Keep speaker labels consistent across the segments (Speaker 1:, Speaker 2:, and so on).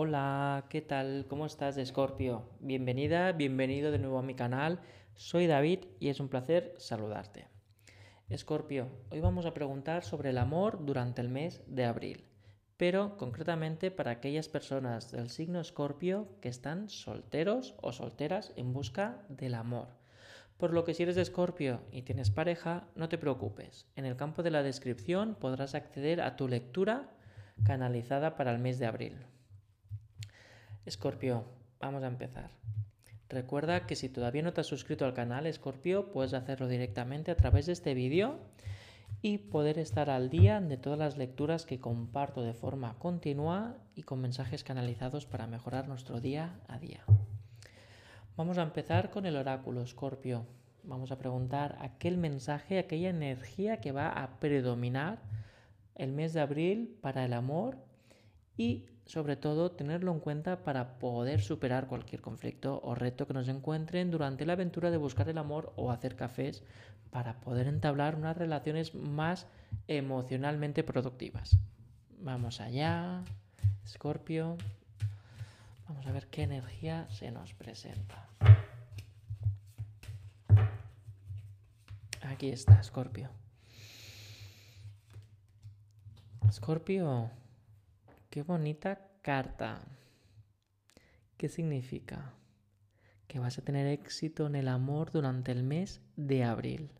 Speaker 1: Hola, ¿qué tal? ¿Cómo estás, Scorpio? Bienvenida, bienvenido de nuevo a mi canal. Soy David y es un placer saludarte. Escorpio, hoy vamos a preguntar sobre el amor durante el mes de abril, pero concretamente para aquellas personas del signo Escorpio que están solteros o solteras en busca del amor. Por lo que si eres de Escorpio y tienes pareja, no te preocupes. En el campo de la descripción podrás acceder a tu lectura canalizada para el mes de abril. Escorpio, vamos a empezar. Recuerda que si todavía no te has suscrito al canal Escorpio, puedes hacerlo directamente a través de este vídeo y poder estar al día de todas las lecturas que comparto de forma continua y con mensajes canalizados para mejorar nuestro día a día. Vamos a empezar con el oráculo, Scorpio. Vamos a preguntar aquel mensaje, aquella energía que va a predominar el mes de abril para el amor y sobre todo tenerlo en cuenta para poder superar cualquier conflicto o reto que nos encuentren durante la aventura de buscar el amor o hacer cafés para poder entablar unas relaciones más emocionalmente productivas. Vamos allá, Scorpio. Vamos a ver qué energía se nos presenta. Aquí está, Scorpio. Scorpio, qué bonita carta. ¿Qué significa? Que vas a tener éxito en el amor durante el mes de abril.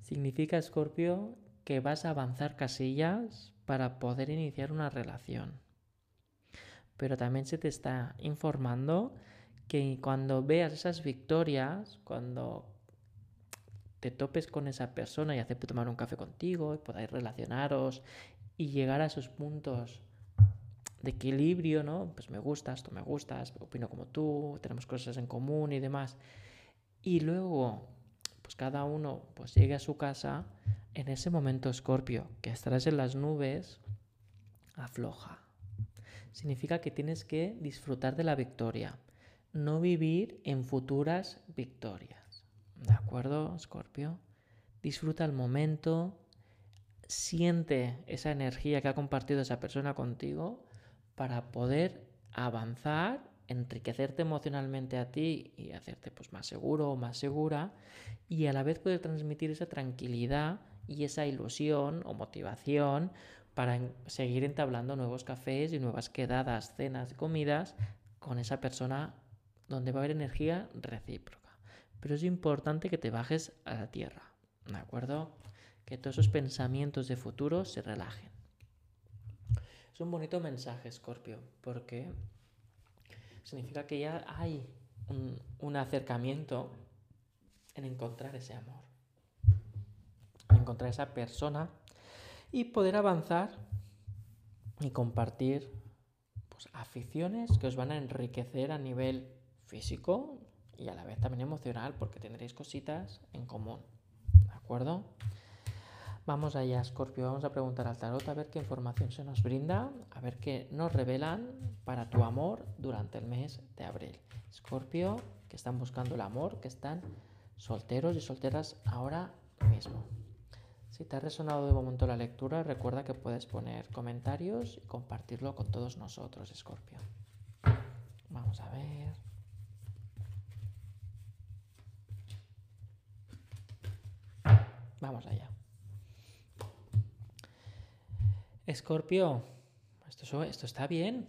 Speaker 1: Significa, Scorpio, que vas a avanzar casillas para poder iniciar una relación pero también se te está informando que cuando veas esas victorias, cuando te topes con esa persona y acepte tomar un café contigo y podáis relacionaros y llegar a esos puntos de equilibrio, ¿no? Pues me gustas, tú me gustas, opino como tú, tenemos cosas en común y demás. Y luego, pues cada uno pues llegue a su casa, en ese momento, Scorpio, que estarás en las nubes, afloja significa que tienes que disfrutar de la victoria, no vivir en futuras victorias. ¿De acuerdo, Scorpio? Disfruta el momento, siente esa energía que ha compartido esa persona contigo para poder avanzar, enriquecerte emocionalmente a ti y hacerte pues más seguro o más segura y a la vez poder transmitir esa tranquilidad y esa ilusión o motivación para seguir entablando nuevos cafés y nuevas quedadas, cenas comidas con esa persona donde va a haber energía recíproca. Pero es importante que te bajes a la tierra, ¿de acuerdo? Que todos esos pensamientos de futuro se relajen. Un bonito mensaje, Scorpio, porque significa que ya hay un, un acercamiento en encontrar ese amor, en encontrar esa persona y poder avanzar y compartir pues, aficiones que os van a enriquecer a nivel físico y a la vez también emocional porque tendréis cositas en común. ¿De acuerdo? Vamos allá, Scorpio. Vamos a preguntar al tarot a ver qué información se nos brinda, a ver qué nos revelan para tu amor durante el mes de abril. Scorpio, que están buscando el amor, que están solteros y solteras ahora mismo. Si te ha resonado de momento la lectura, recuerda que puedes poner comentarios y compartirlo con todos nosotros, Scorpio. Vamos a ver. Vamos allá. Escorpio, esto, está bien.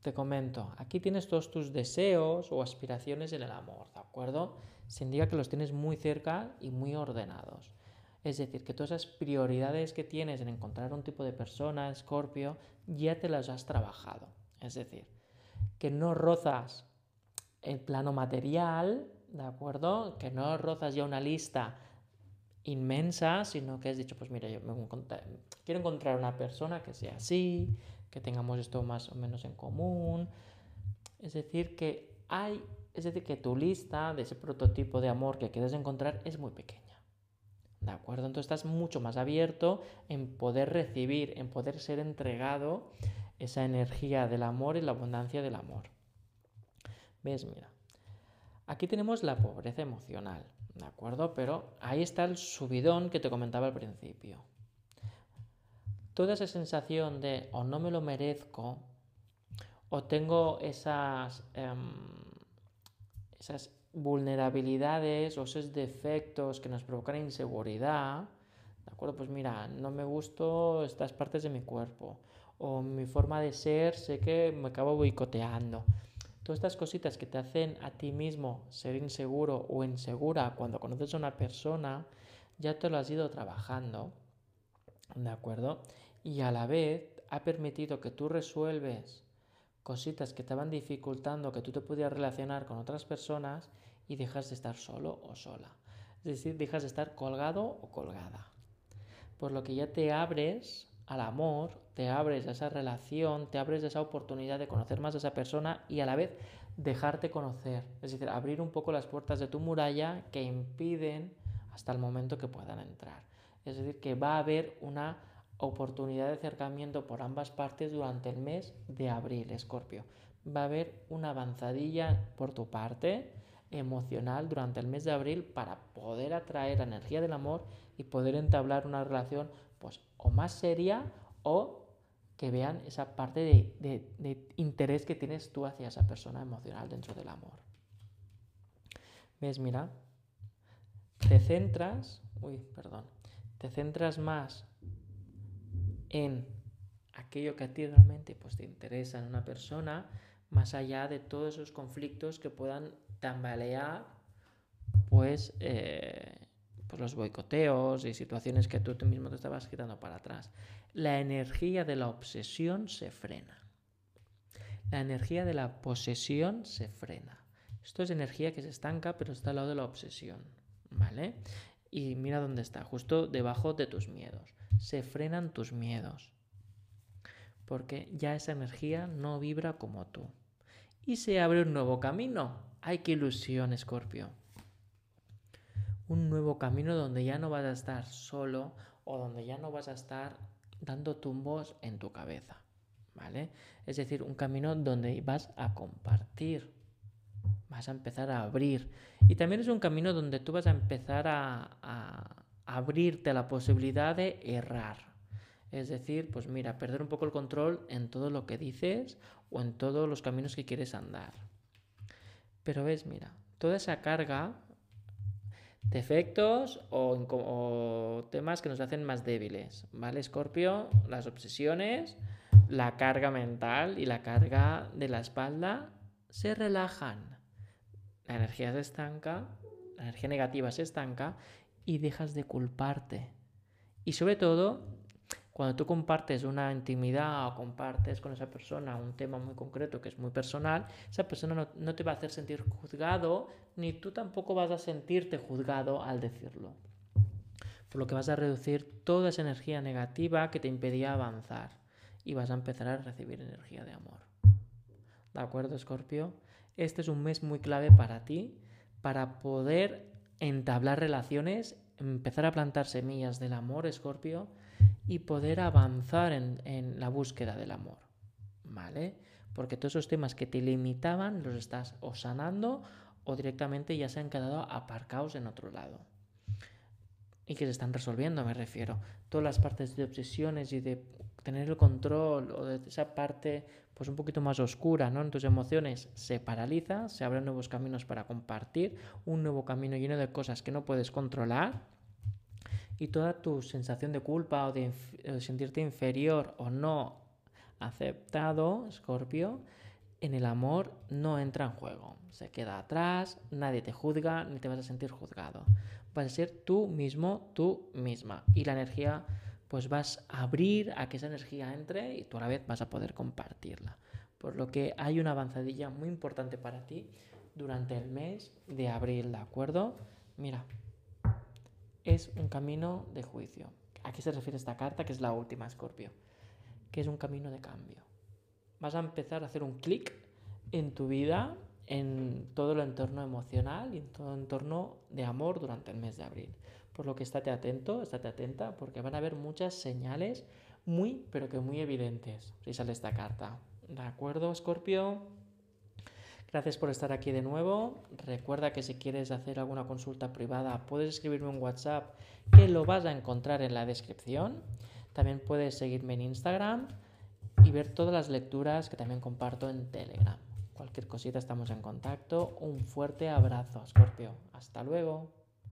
Speaker 1: Te comento, aquí tienes todos tus deseos o aspiraciones en el amor, ¿de acuerdo? Se indica que los tienes muy cerca y muy ordenados. Es decir, que todas esas prioridades que tienes en encontrar un tipo de persona, Escorpio, ya te las has trabajado. Es decir, que no rozas el plano material, ¿de acuerdo? Que no rozas ya una lista inmensa, sino que has dicho, pues mira, yo quiero encontrar una persona que sea así, que tengamos esto más o menos en común. Es decir, que hay, es decir, que tu lista de ese prototipo de amor que quieres encontrar es muy pequeña. ¿De acuerdo? Entonces estás mucho más abierto en poder recibir, en poder ser entregado esa energía del amor y la abundancia del amor. ¿Ves? Mira. Aquí tenemos la pobreza emocional, ¿de acuerdo? Pero ahí está el subidón que te comentaba al principio. Toda esa sensación de o no me lo merezco, o tengo esas, em, esas vulnerabilidades o esos defectos que nos provocan inseguridad, ¿de acuerdo? Pues mira, no me gusto estas partes de mi cuerpo o mi forma de ser, sé que me acabo boicoteando. Todas estas cositas que te hacen a ti mismo ser inseguro o insegura cuando conoces a una persona, ya te lo has ido trabajando, ¿de acuerdo? Y a la vez ha permitido que tú resuelves cositas que van dificultando que tú te pudieras relacionar con otras personas y dejas de estar solo o sola. Es decir, dejas de estar colgado o colgada. Por lo que ya te abres al amor, te abres a esa relación, te abres a esa oportunidad de conocer más a esa persona y a la vez dejarte conocer. Es decir, abrir un poco las puertas de tu muralla que impiden hasta el momento que puedan entrar. Es decir, que va a haber una oportunidad de acercamiento por ambas partes durante el mes de abril, Escorpio. Va a haber una avanzadilla por tu parte emocional durante el mes de abril para poder atraer la energía del amor y poder entablar una relación pues o más seria o que vean esa parte de, interés que tienes tú hacia esa persona emocional dentro del amor. ¿Ves? Mira, te centras, uy, perdón, te centras más en aquello que a ti realmente pues, te interesa en una persona, más allá de todos esos conflictos que puedan tambalear pues, eh, pues los boicoteos y situaciones que tú, tú mismo te estabas quitando para atrás. La energía de la obsesión se frena. La energía de la posesión se frena. Esto es energía que se estanca, pero está al lado de la obsesión. ¿Vale? Y mira dónde está, justo debajo de tus miedos se frenan tus miedos, porque ya esa energía no vibra como tú. Y se abre un nuevo camino. ¡Ay, qué ilusión, Escorpio! Un nuevo camino donde ya no vas a estar solo o donde ya no vas a estar dando tumbos en tu cabeza, ¿vale? Es decir, un camino donde vas a compartir, vas a empezar a abrir. Y también es un camino donde tú vas a empezar a, abrirte a la posibilidad de errar. Es decir, pues mira, perder un poco el control en todo lo que dices o en todos los caminos que quieres andar. Pero ves, mira, toda esa carga, defectos o, temas que nos hacen más débiles, ¿vale, Scorpio? Las obsesiones, la carga mental y la carga de la espalda se relajan. La energía se estanca, la energía negativa se estanca y dejas de culparte. Y sobre todo, cuando tú compartes una intimidad o compartes con esa persona un tema muy concreto que es muy personal, esa persona no, te va a hacer sentir juzgado, ni tú tampoco vas a sentirte juzgado al decirlo. Por lo que vas a reducir toda esa energía negativa que te impedía avanzar y vas a empezar a recibir energía de amor. ¿De acuerdo, Scorpio? Este es un mes muy clave para ti, para poder entablar relaciones, empezar a plantar semillas del amor, Escorpio, y poder avanzar en, la búsqueda del amor. ¿Vale? Porque todos esos temas que te limitaban los estás o sanando o directamente ya se han quedado aparcados en otro lado. Y que se están resolviendo, me refiero. Todas las partes de obsesiones y de tener el control o de esa parte pues un poquito más oscura, ¿no? En tus emociones se paraliza, se abren nuevos caminos para compartir, un nuevo camino lleno de cosas que no puedes controlar y toda tu sensación de culpa o de, sentirte inferior o no aceptado, Scorpio, en el amor no entra en juego. Se queda atrás, nadie te juzga ni te vas a sentir juzgado. Vas a ser tú mismo, tú misma. Y la energía pues vas a abrir a que esa energía entre y tú a la vez vas a poder compartirla. Por lo que hay una avanzadilla muy importante para ti durante el mes de abril, ¿de acuerdo? Mira, es un camino de juicio. ¿A qué se refiere esta carta? Que es la última, Escorpio. Que es un camino de cambio. Vas a empezar a hacer un clic en tu vida, en todo el entorno emocional y en todo el entorno de amor durante el mes de abril. Por lo que estate atento, estate atenta, porque van a haber muchas señales muy, pero que muy evidentes si sale esta carta. ¿De acuerdo, Scorpio? Gracias por estar aquí de nuevo. Recuerda que si quieres hacer alguna consulta privada, puedes escribirme un WhatsApp que lo vas a encontrar en la descripción. También puedes seguirme en Instagram y ver todas las lecturas que también comparto en Telegram. Cualquier cosita estamos en contacto. Un fuerte abrazo, Scorpio. Hasta luego.